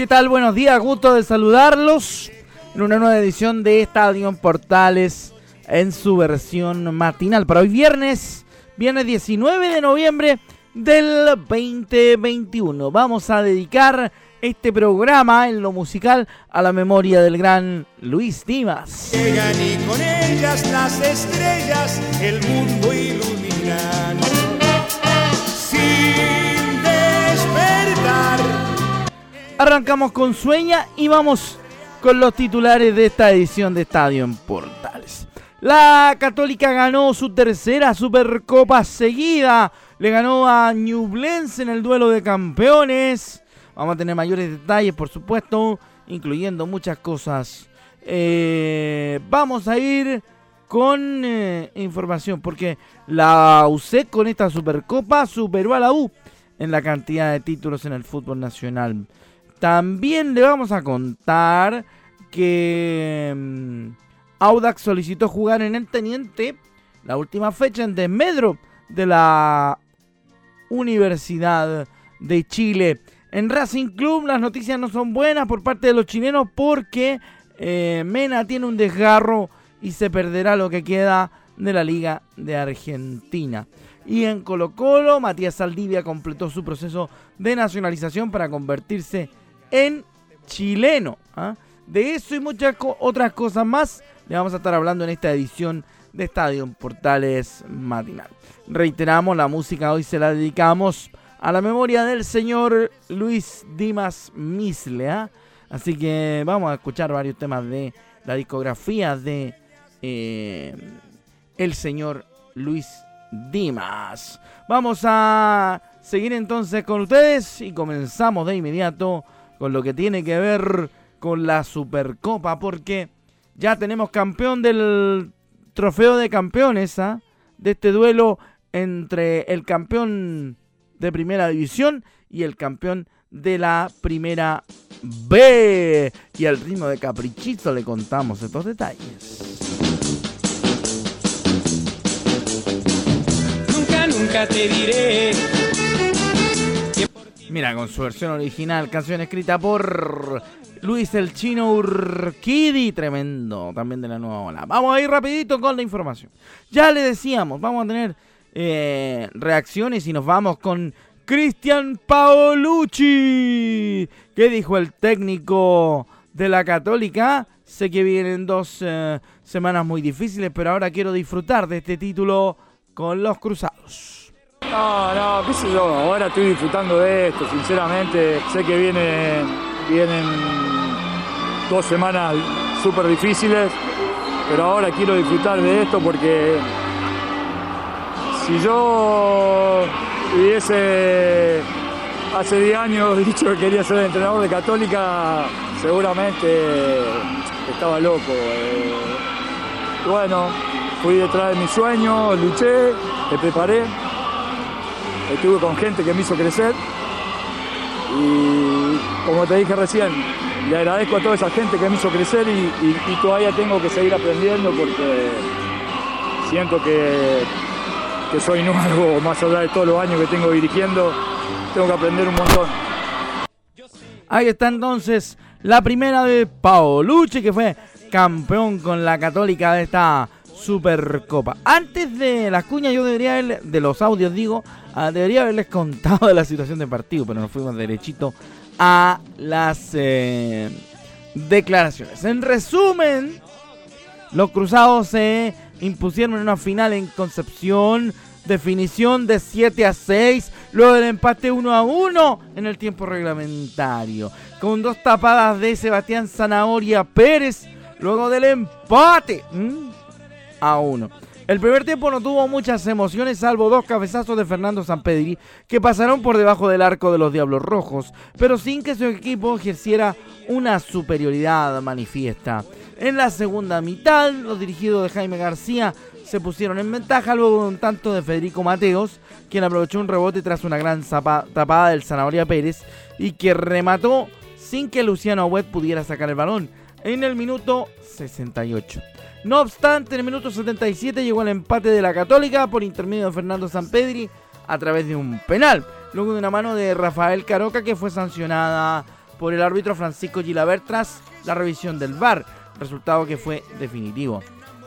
¿Qué tal? Buenos días, gusto de saludarlos en una nueva edición de Estadio Portales en su versión matinal. Para hoy viernes, viernes 19 de noviembre del 2021. Vamos a dedicar este programa en lo musical a la memoria del gran Luis Dimas. Llegan y con ellas las estrellas, el mundo. Arrancamos con Sueña y vamos con los titulares de esta edición de Estadio en Portales. La Católica ganó su tercera Supercopa seguida. Le ganó a Ñublense en el duelo de campeones. Vamos a tener mayores detalles, por supuesto, incluyendo muchas cosas. Eh, vamos a ir con eh, información, porque la UC con esta Supercopa superó a la U en la cantidad de títulos en el fútbol nacional. También le vamos a contar que mm, Audax solicitó jugar en el Teniente la última fecha en desmedro de la Universidad de Chile. En Racing Club las noticias no son buenas por parte de los chilenos porque eh, Mena tiene un desgarro y se perderá lo que queda de la Liga de Argentina. Y en Colo Colo, Matías Saldivia completó su proceso de nacionalización para convertirse en chileno. ¿ah? De eso y muchas otras cosas más le vamos a estar hablando en esta edición de Estadio Portales Matinal. Reiteramos, la música hoy se la dedicamos a la memoria del señor Luis Dimas Misle. ¿ah? Así que vamos a escuchar varios temas de la discografía de eh, el señor Luis Dimas. Vamos a seguir entonces con ustedes y comenzamos de inmediato con lo que tiene que ver con la Supercopa, porque ya tenemos campeón del trofeo de campeones, ¿ah? de este duelo entre el campeón de primera división y el campeón de la primera B. Y al ritmo de caprichito le contamos estos detalles. Nunca, nunca te diré Mira, con su versión original, canción escrita por Luis el Chino Urquidi, tremendo, también de la nueva ola. Vamos a ir rapidito con la información. Ya le decíamos, vamos a tener eh, reacciones y nos vamos con Cristian Paolucci. ¿Qué dijo el técnico de la Católica? Sé que vienen dos eh, semanas muy difíciles, pero ahora quiero disfrutar de este título con los Cruzados. No, no, qué sé yo, ahora estoy disfrutando de esto, sinceramente. Sé que viene, vienen dos semanas súper difíciles, pero ahora quiero disfrutar de esto porque si yo hubiese hace 10 años dicho que quería ser entrenador de Católica, seguramente estaba loco. Eh. bueno, fui detrás de mi sueño, luché, me preparé estuve con gente que me hizo crecer y como te dije recién, le agradezco a toda esa gente que me hizo crecer y, todavía tengo que seguir aprendiendo porque siento que, que soy nuevo, más allá de todos los años que tengo dirigiendo, tengo que aprender un montón. Ahí está entonces la primera de Paolucci, que fue campeón con la Católica de esta Supercopa. Antes de las cuñas, yo debería de los audios digo, ah, debería haberles contado de la situación del partido, pero nos fuimos derechito a las eh, declaraciones. En resumen, los cruzados se impusieron en una final en Concepción. Definición de 7 a 6. Luego del empate 1 a 1 en el tiempo reglamentario. Con dos tapadas de Sebastián Zanahoria Pérez. Luego del empate a 1. El primer tiempo no tuvo muchas emociones, salvo dos cabezazos de Fernando Sampedri que pasaron por debajo del arco de los Diablos Rojos, pero sin que su equipo ejerciera una superioridad manifiesta. En la segunda mitad, los dirigidos de Jaime García se pusieron en ventaja luego de un tanto de Federico Mateos, quien aprovechó un rebote tras una gran tapada del Zanahoria Pérez y que remató sin que Luciano Webb pudiera sacar el balón en el minuto 68. No obstante, en el minuto 77 llegó el empate de la Católica por intermedio de Fernando Sampedri a través de un penal, luego de una mano de Rafael Caroca que fue sancionada por el árbitro Francisco Gilabert tras la revisión del VAR, resultado que fue definitivo.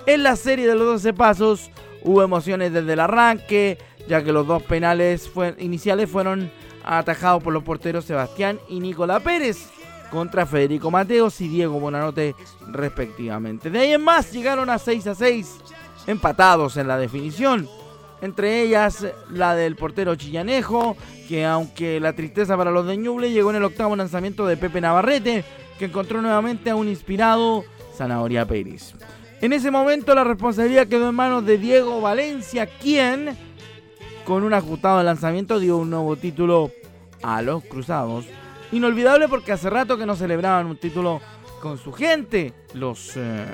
En la serie de los 12 pasos hubo emociones desde el arranque, ya que los dos penales iniciales fueron atajados por los porteros Sebastián y Nicolás Pérez contra Federico Mateos y Diego Bonanote respectivamente. De ahí en más llegaron a 6 a 6 empatados en la definición. Entre ellas la del portero Chillanejo, que aunque la tristeza para los de Ñuble llegó en el octavo lanzamiento de Pepe Navarrete, que encontró nuevamente a un inspirado Zanahoria Pérez. En ese momento la responsabilidad quedó en manos de Diego Valencia, quien con un ajustado lanzamiento dio un nuevo título a los Cruzados Inolvidable porque hace rato que no celebraban un título con su gente, los eh,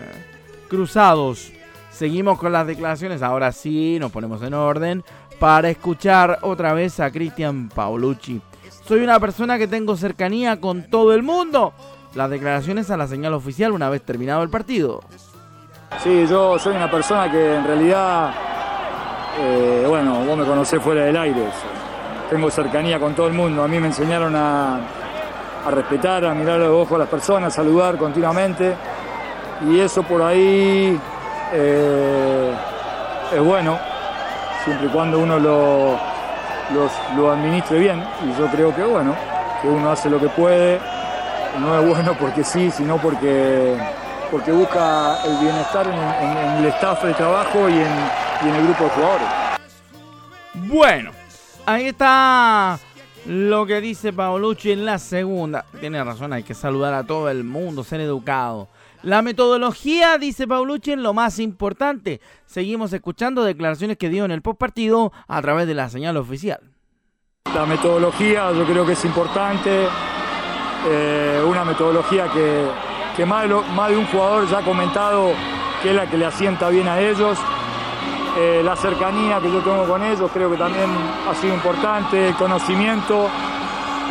Cruzados. Seguimos con las declaraciones, ahora sí nos ponemos en orden para escuchar otra vez a Cristian Paolucci. Soy una persona que tengo cercanía con todo el mundo. Las declaraciones a la señal oficial una vez terminado el partido. Sí, yo soy una persona que en realidad, eh, bueno, vos me conocés fuera del aire. Tengo cercanía con todo el mundo. A mí me enseñaron a, a respetar, a mirar los ojos a las personas, a saludar continuamente. Y eso por ahí eh, es bueno, siempre y cuando uno lo, lo administre bien. Y yo creo que bueno, que uno hace lo que puede. No es bueno porque sí, sino porque, porque busca el bienestar en, el staff de trabajo y en, y en el grupo de jugadores. Bueno, ahí está lo que dice Paolucci en la segunda. Tiene razón, hay que saludar a todo el mundo, ser educado. La metodología, dice Paulucci, es lo más importante. Seguimos escuchando declaraciones que dio en el post partido a través de la señal oficial. La metodología yo creo que es importante. Eh, una metodología que, que más, más de un jugador ya ha comentado que es la que le asienta bien a ellos. Eh, la cercanía que yo tengo con ellos creo que también ha sido importante, el conocimiento,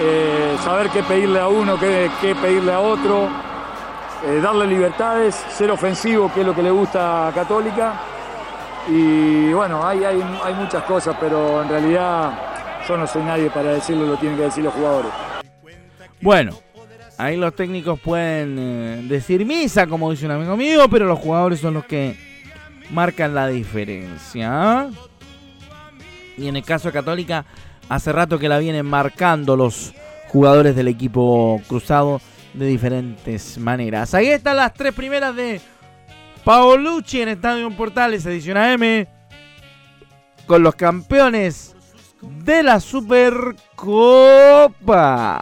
eh, saber qué pedirle a uno, qué, pedirle a otro, eh, darle libertades, ser ofensivo, que es lo que le gusta a Católica. Y bueno, hay, hay, hay muchas cosas, pero en realidad yo no soy nadie para decirlo, lo tienen que decir los jugadores. Bueno, ahí los técnicos pueden decir misa, como dice un amigo mío, pero los jugadores son los que marcan la diferencia. Y en el caso de Católica, hace rato que la vienen marcando los jugadores del equipo cruzado de diferentes maneras. Ahí están las tres primeras de Paolucci en Estadio Portales, edición AM, con los campeones de la Supercopa.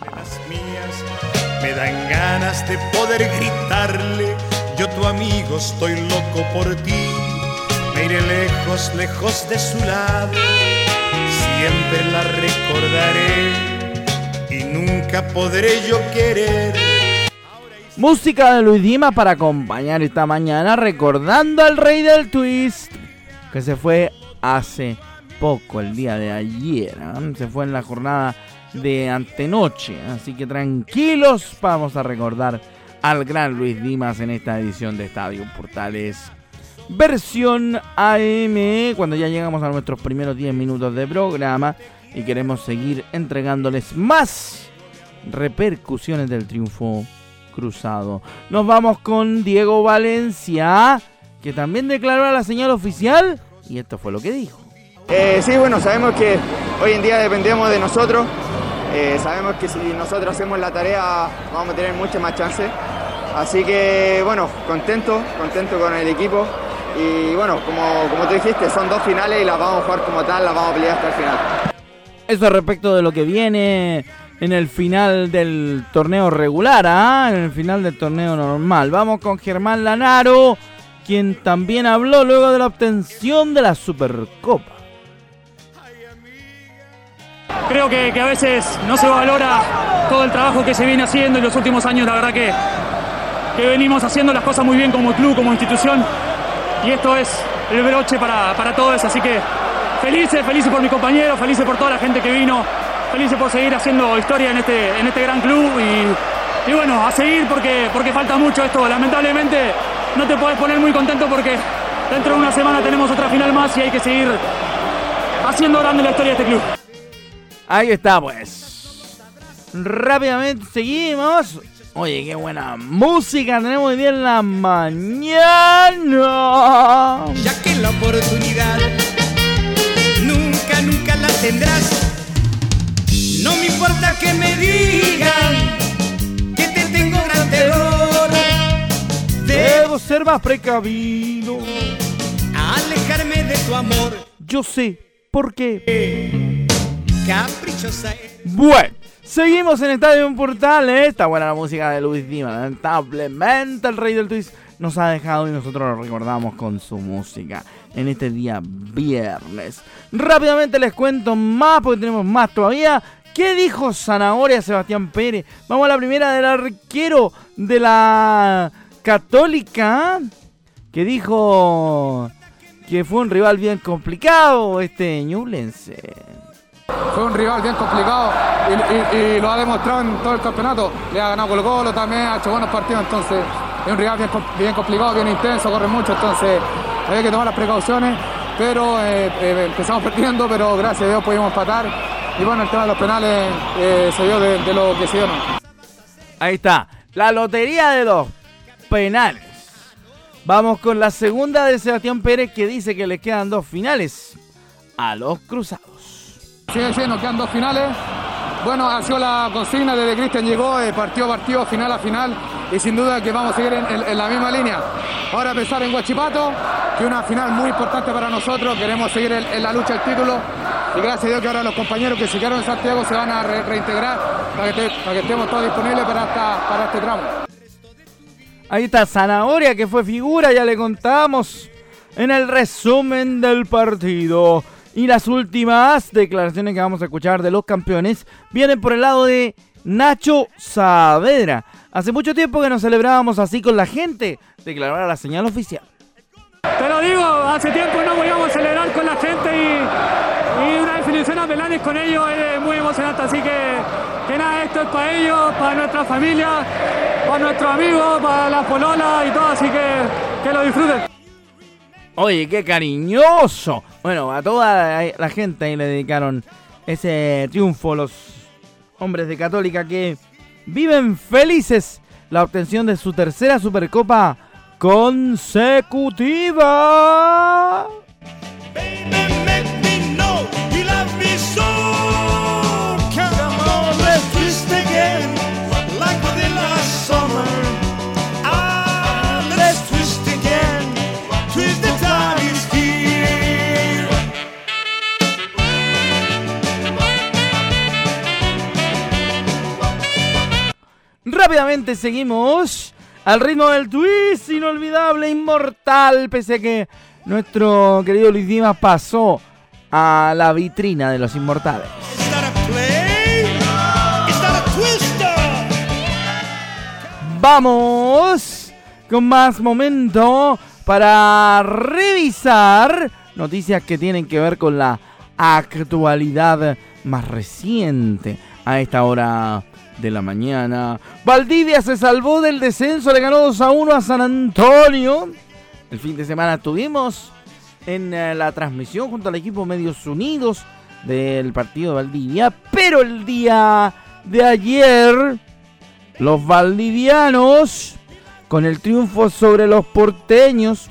Las mías me dan ganas de poder gritarle, yo tu amigo estoy loco por ti me iré lejos, lejos de su lado, siempre la recordaré y nunca podré yo querer. Música de Luis Dima para acompañar esta mañana recordando al rey del twist que se fue hace poco, el día de ayer. ¿eh? Se fue en la jornada de antenoche. Así que tranquilos, vamos a recordar al gran Luis Dimas en esta edición de Estadio Portales versión AM, cuando ya llegamos a nuestros primeros 10 minutos de programa y queremos seguir entregándoles más repercusiones del triunfo cruzado. Nos vamos con Diego Valencia, que también declaró a la señal oficial y esto fue lo que dijo. Eh, sí, bueno, sabemos que hoy en día dependemos de nosotros. Eh, sabemos que si nosotros hacemos la tarea vamos a tener mucha más chance. Así que bueno, contento, contento con el equipo. Y bueno, como, como tú dijiste, son dos finales y las vamos a jugar como tal, las vamos a pelear hasta el final. Eso respecto de lo que viene en el final del torneo regular, ¿ah? en el final del torneo normal. Vamos con Germán Lanaro, quien también habló luego de la obtención de la Supercopa. Creo que, a veces no se valora todo el trabajo que se viene haciendo en los últimos años, la verdad que, que venimos haciendo las cosas muy bien como club, como institución, y esto es el broche para, para todos, así que felices, felices por mi compañero, felices por toda la gente que vino, felices por seguir haciendo historia en este, en este gran club y, y bueno, a seguir porque, porque falta mucho esto, lamentablemente no te puedes poner muy contento porque dentro de una semana tenemos otra final más y hay que seguir haciendo grande la historia de este club. Ahí está, pues. Rápidamente seguimos. Oye, qué buena música tenemos hoy día en la mañana. Ya que la oportunidad nunca, nunca la tendrás. No me importa que me digan que te tengo gran terror. Debo ser más precavido. Alejarme de tu amor. Yo sé por qué. Caprichosa. Bueno, seguimos en Estadio Portal. ¿eh? Está buena la música de Luis Dima. Lamentablemente, el rey del twist nos ha dejado y nosotros lo recordamos con su música en este día viernes. Rápidamente les cuento más porque tenemos más todavía. ¿Qué dijo Zanahoria Sebastián Pérez? Vamos a la primera del arquero de la Católica. Que dijo que fue un rival bien complicado este Ñublense. Fue un rival bien complicado y, lo ha demostrado en todo el campeonato. Le ha ganado Colo Colo también, ha hecho buenos partidos, entonces es un rival bien, complicado, bien intenso, corre mucho, entonces hay que tomar las precauciones, pero eh, eh, empezamos perdiendo, pero gracias a Dios pudimos empatar. Y bueno, el tema de los penales eh, se dio de, lo que se dio. Ahí está, la lotería de los penales. Vamos con la segunda de Sebastián Pérez que dice que le quedan dos finales a los cruzados. Sigue siendo, quedan dos finales. Bueno, ha sido la consigna desde Cristian llegó, partido a partido, final a final, y sin duda que vamos a seguir en, la misma línea. Ahora pensar en Guachipato, que es una final muy importante para nosotros, queremos seguir en, la lucha del título, y gracias a Dios que ahora los compañeros que se quedaron en Santiago se van a reintegrar para que, estemos todos disponibles para, para este tramo. Ahí está Zanahoria, que fue figura, ya le contamos en el resumen del partido. Y las últimas declaraciones que vamos a escuchar de los campeones vienen por el lado de Nacho Saavedra. Hace mucho tiempo que nos celebrábamos así con la gente, declaró la señal oficial. Te lo digo, hace tiempo no podíamos celebrar con la gente y, una definición a Melanes con ellos es muy emocionante, así que, que nada, esto es para ellos, para nuestra familia, para nuestros amigos, para la polola y todo, así que que lo disfruten. Oye, qué cariñoso. Bueno, a toda la gente ahí le dedicaron ese triunfo los hombres de Católica que viven felices la obtención de su tercera Supercopa consecutiva. Rápidamente seguimos al ritmo del twist inolvidable, inmortal, pese a que nuestro querido Luis Dimas pasó a la vitrina de los inmortales. Vamos con más momento para revisar noticias que tienen que ver con la actualidad más reciente a esta hora de la mañana. Valdivia se salvó del descenso, le ganó 2 a 1 a San Antonio. El fin de semana estuvimos en eh, la transmisión junto al equipo Medios Unidos del partido de Valdivia, pero el día de ayer los valdivianos con el triunfo sobre los porteños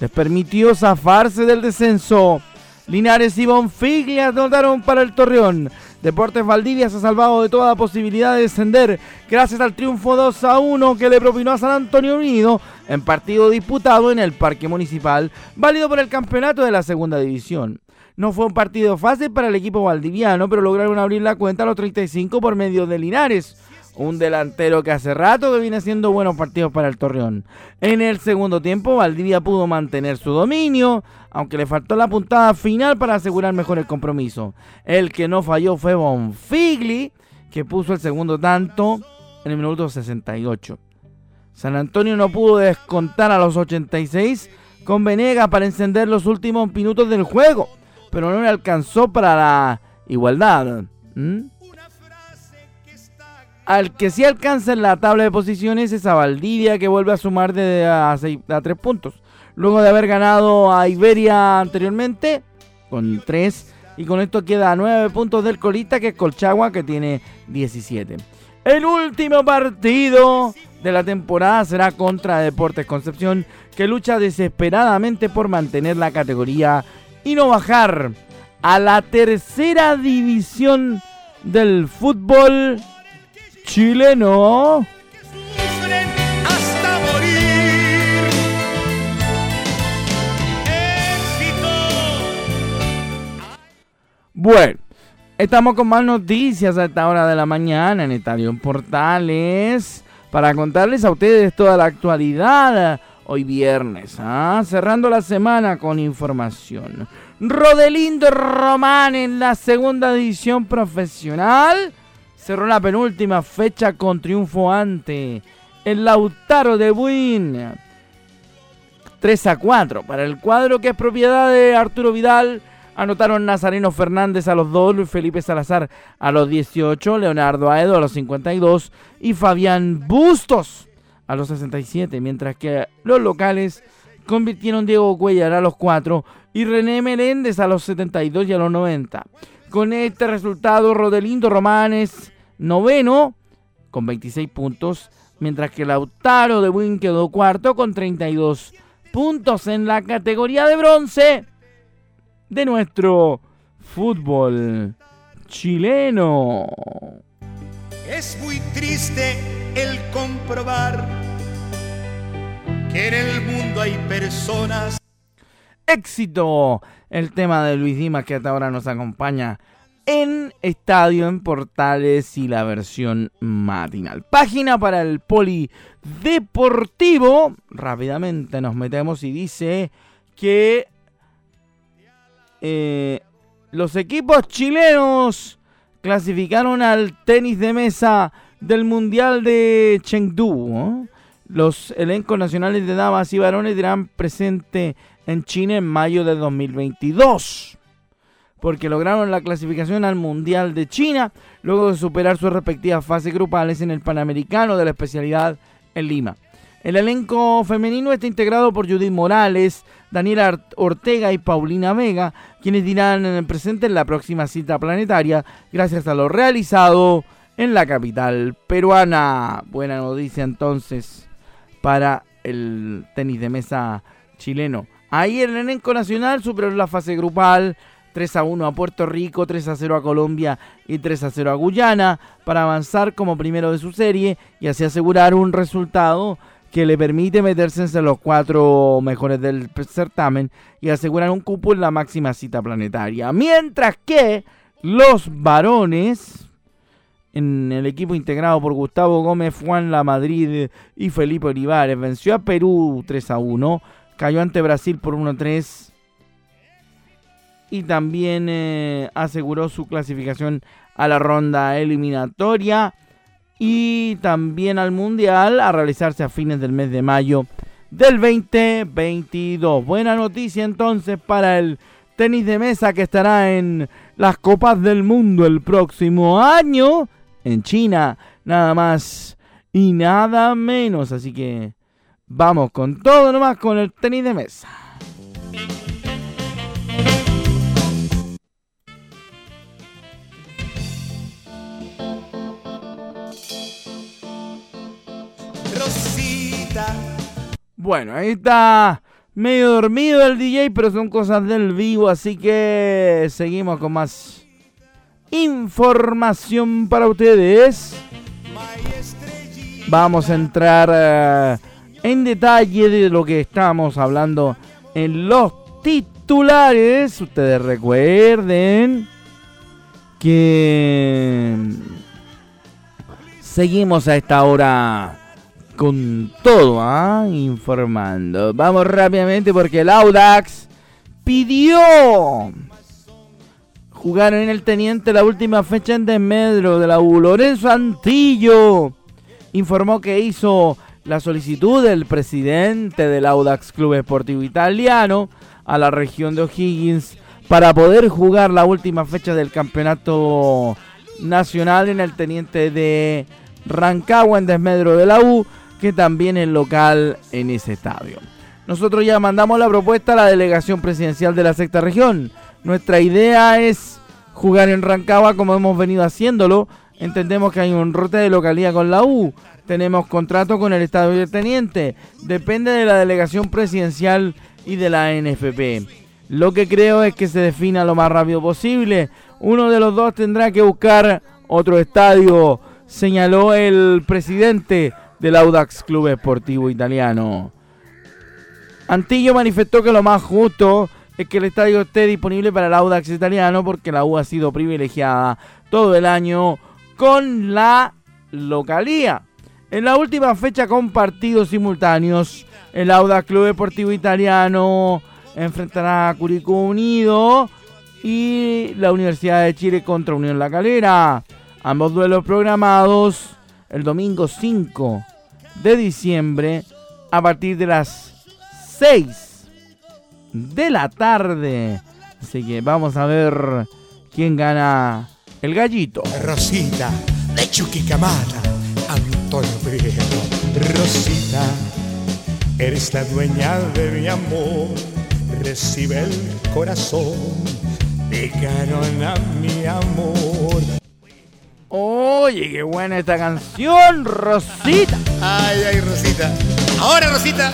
les permitió zafarse del descenso. Linares y Bonfiglia anotaron para el Torreón. Deportes Valdivia se ha salvado de toda posibilidad de descender gracias al triunfo 2 a 1 que le propinó a San Antonio Unido en partido disputado en el Parque Municipal, válido por el campeonato de la Segunda División. No fue un partido fácil para el equipo valdiviano, pero lograron abrir la cuenta a los 35 por medio de Linares. Un delantero que hace rato que viene haciendo buenos partidos para el Torreón. En el segundo tiempo, Valdivia pudo mantener su dominio, aunque le faltó la puntada final para asegurar mejor el compromiso. El que no falló fue Bonfigli, que puso el segundo tanto en el minuto 68. San Antonio no pudo descontar a los 86 con Venega para encender los últimos minutos del juego, pero no le alcanzó para la igualdad. Al que sí alcanza en la tabla de posiciones es a Valdivia, que vuelve a sumar de a, tres puntos. Luego de haber ganado a Iberia anteriormente, con tres. Y con esto queda a nueve puntos del Colita, que es Colchagua, que tiene 17. El último partido de la temporada será contra Deportes Concepción, que lucha desesperadamente por mantener la categoría y no bajar a la tercera división del fútbol chileno. hasta morir. Bueno, estamos con más noticias a esta hora de la mañana en Estadio Portales para contarles a ustedes toda la actualidad hoy viernes, ¿ah? cerrando la semana con información. Rodelindo Román en la segunda división profesional cerró la penúltima fecha con triunfo ante el Lautaro de Buin. 3 a 4 para el cuadro que es propiedad de Arturo Vidal. Anotaron Nazareno Fernández a los 2, Luis Felipe Salazar a los 18, Leonardo Aedo a los 52 y Fabián Bustos a los 67, mientras que los locales convirtieron Diego Cuellar a los 4 y René Meléndez a los 72 y a los 90. Con este resultado, Rodelindo Romanes noveno con 26 puntos, mientras que Lautaro de Buin quedó cuarto con 32 puntos en la categoría de bronce de nuestro fútbol chileno. Es muy triste el comprobar que en el mundo hay personas. Éxito el tema de Luis Dimas que hasta ahora nos acompaña en Estadio en Portales y la versión matinal. Página para el Polideportivo. Rápidamente nos metemos y dice que eh, los equipos chilenos clasificaron al tenis de mesa del Mundial de Chengdu. Los elencos nacionales de damas y varones dirán presente en China en mayo de 2022 porque lograron la clasificación al Mundial de China luego de superar sus respectivas fases grupales en el Panamericano de la especialidad en Lima. El elenco femenino está integrado por Judith Morales, Daniela Ortega y Paulina Vega, quienes dirán presente en la próxima cita planetaria gracias a lo realizado en la capital peruana. Buena noticia entonces para el tenis de mesa chileno. Ahí el elenco nacional superó la fase grupal 3 a 1 a Puerto Rico, 3 a 0 a Colombia y 3 a 0 a Guyana para avanzar como primero de su serie y así asegurar un resultado que le permite meterse entre los cuatro mejores del certamen y asegurar un cupo en la máxima cita planetaria. Mientras que los varones, en el equipo integrado por Gustavo Gómez, Juan La Madrid y Felipe Olivares, venció a Perú 3 a 1, cayó ante Brasil por 1 a 3 y también eh, aseguró su clasificación a la ronda eliminatoria y también al mundial a realizarse a fines del mes de mayo del 2022. Buena noticia entonces para el tenis de mesa que estará en las copas del mundo el próximo año en China, nada más y nada menos. Así que vamos con todo nomás con el tenis de mesa. Bueno, ahí está medio dormido el DJ, pero son cosas del vivo, así que seguimos con más información para ustedes. Vamos a entrar eh, en detalle de lo que estamos hablando en los titulares. Ustedes recuerden que Seguimos a esta hora con todo, ¿ah? informando. Vamos rápidamente porque el Audax pidió jugar en el Teniente la última fecha en desmedro de la U. Lorenzo Antillo informó que hizo la solicitud del presidente del Audax Club Esportivo Italiano a la región de O'Higgins para poder jugar la última fecha del campeonato nacional en el Teniente de Rancagua en desmedro de la U, que también es local en ese estadio. Nosotros ya mandamos la propuesta a la delegación presidencial de la sexta región. Nuestra idea es jugar en Rancagua como hemos venido haciéndolo. Entendemos que hay un rote de localidad con la U. Tenemos contrato con el Estadio del Teniente. Depende de la delegación presidencial y de la NFP. Lo que creo es que se defina lo más rápido posible. Uno de los dos tendrá que buscar otro estadio, señaló el presidente del Audax Club Esportivo Italiano. Antillo manifestó que lo más justo es que el estadio esté disponible para el Audax italiano porque la U ha sido privilegiada todo el año con la localía. En la última fecha con partidos simultáneos, el Audax Club Deportivo Italiano enfrentará a Curicó Unido y la Universidad de Chile contra Unión La Calera. Ambos duelos programados el domingo 5 de diciembre a partir de las 6 de la tarde. Así que vamos a ver quién gana el gallito. Rosita, de Chuquicamata, Antonio. Rosita, eres la dueña de mi amor. Recibe el corazón de Carona, mi amor. Oye, qué buena esta canción, Rosita. Ay, ay, Rosita. Ahora, Rosita,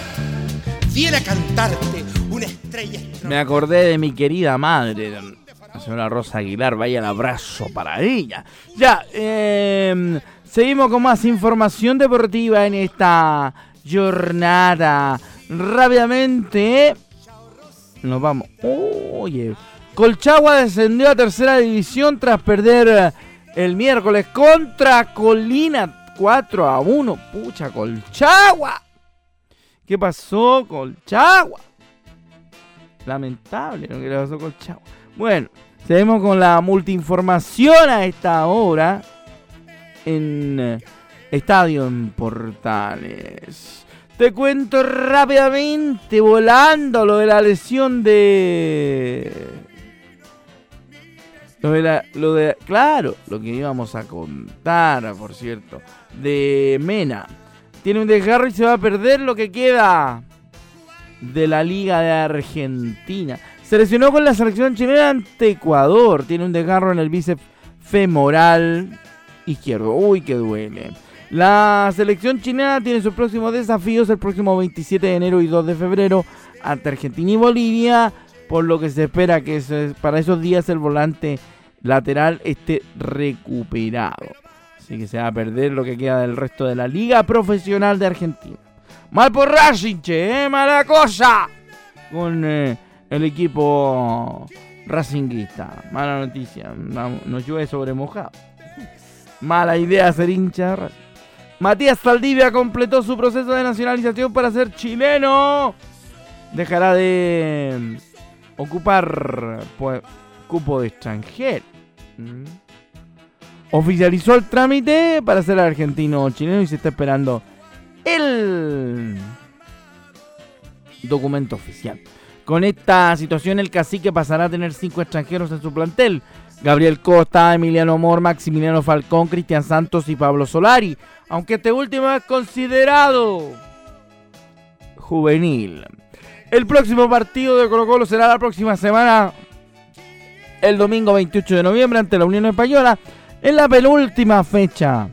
viene a cantarte una estrella. Me acordé de mi querida madre, la señora Rosa Aguilar. Vaya el abrazo para ella. Ya, eh, seguimos con más información deportiva en esta jornada. Rápidamente, nos vamos. Oye, Colchagua descendió a tercera división tras perder el miércoles contra Colina 4 a 1. Pucha, Colchagua. ¿Qué pasó, Colchagua? Lamentable lo que le pasó a Colchagua. Bueno, seguimos con la multiinformación a esta hora en eh, Estadio en Portales. Te cuento rápidamente, volando, lo de la lesión de lo de, claro, lo que íbamos a contar, por cierto, de Mena. Tiene un desgarro y se va a perder lo que queda de la Liga de Argentina. Se lesionó con la selección chilena ante Ecuador. Tiene un desgarro en el bíceps femoral izquierdo. Uy, que duele. La selección chilena tiene sus próximos desafíos el próximo 27 de enero y 2 de febrero ante Argentina y Bolivia, por lo que se espera que para esos días el volante lateral esté recuperado. Así que se va a perder lo que queda del resto de la Liga Profesional de Argentina. Mal por Racing, che, ¿eh? mala cosa. Con eh, el equipo racinguista. Mala noticia. Nos llueve sobre mojado. Mala idea ser hincha Matías Saldivia completó su proceso de nacionalización para ser chileno. Dejará de ocupar pues, cupo de extranjero. Mm. Oficializó el trámite para ser argentino chileno y se está esperando el documento oficial. Con esta situación, el cacique pasará a tener cinco extranjeros en su plantel: Gabriel Costa, Emiliano Mor, Maximiliano Falcón, Cristian Santos y Pablo Solari. Aunque este último es considerado juvenil. El próximo partido de Colo Colo será la próxima semana el domingo 28 de noviembre ante la Unión Española en la penúltima fecha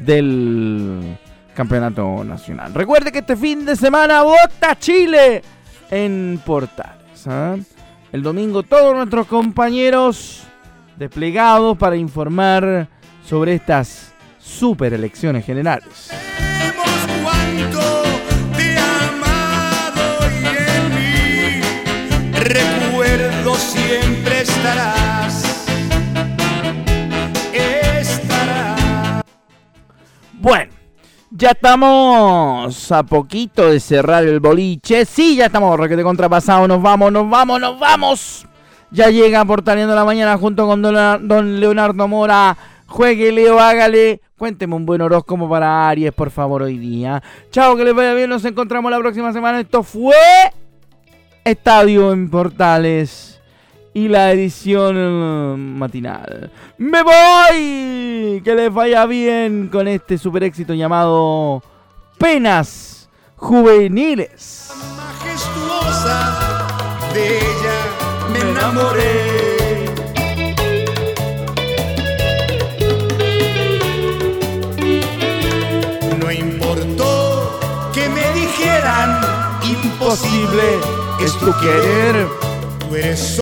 del Campeonato Nacional. Recuerde que este fin de semana vota Chile en Portales. ¿ah? El domingo todos nuestros compañeros desplegados para informar sobre estas super elecciones generales. Siempre estarás. Ya estamos a poquito de cerrar el boliche. Sí, ya estamos, requete contrapasado. Nos vamos, nos vamos, nos vamos. Ya llega Portaleando la Mañana junto con don Leonardo Mora. Juegue, Leo, hágale. Cuénteme un buen horóscopo para Aries, por favor, hoy día. Chao, que les vaya bien. Nos encontramos la próxima semana. Esto fue Estadio en Portales y la edición eh, matinal. ¡Me voy! Que les vaya bien con este super éxito llamado Penas Juveniles. Majestuosa, de ella me enamoré. No importó que me dijeran imposible es tu querer. Tú eres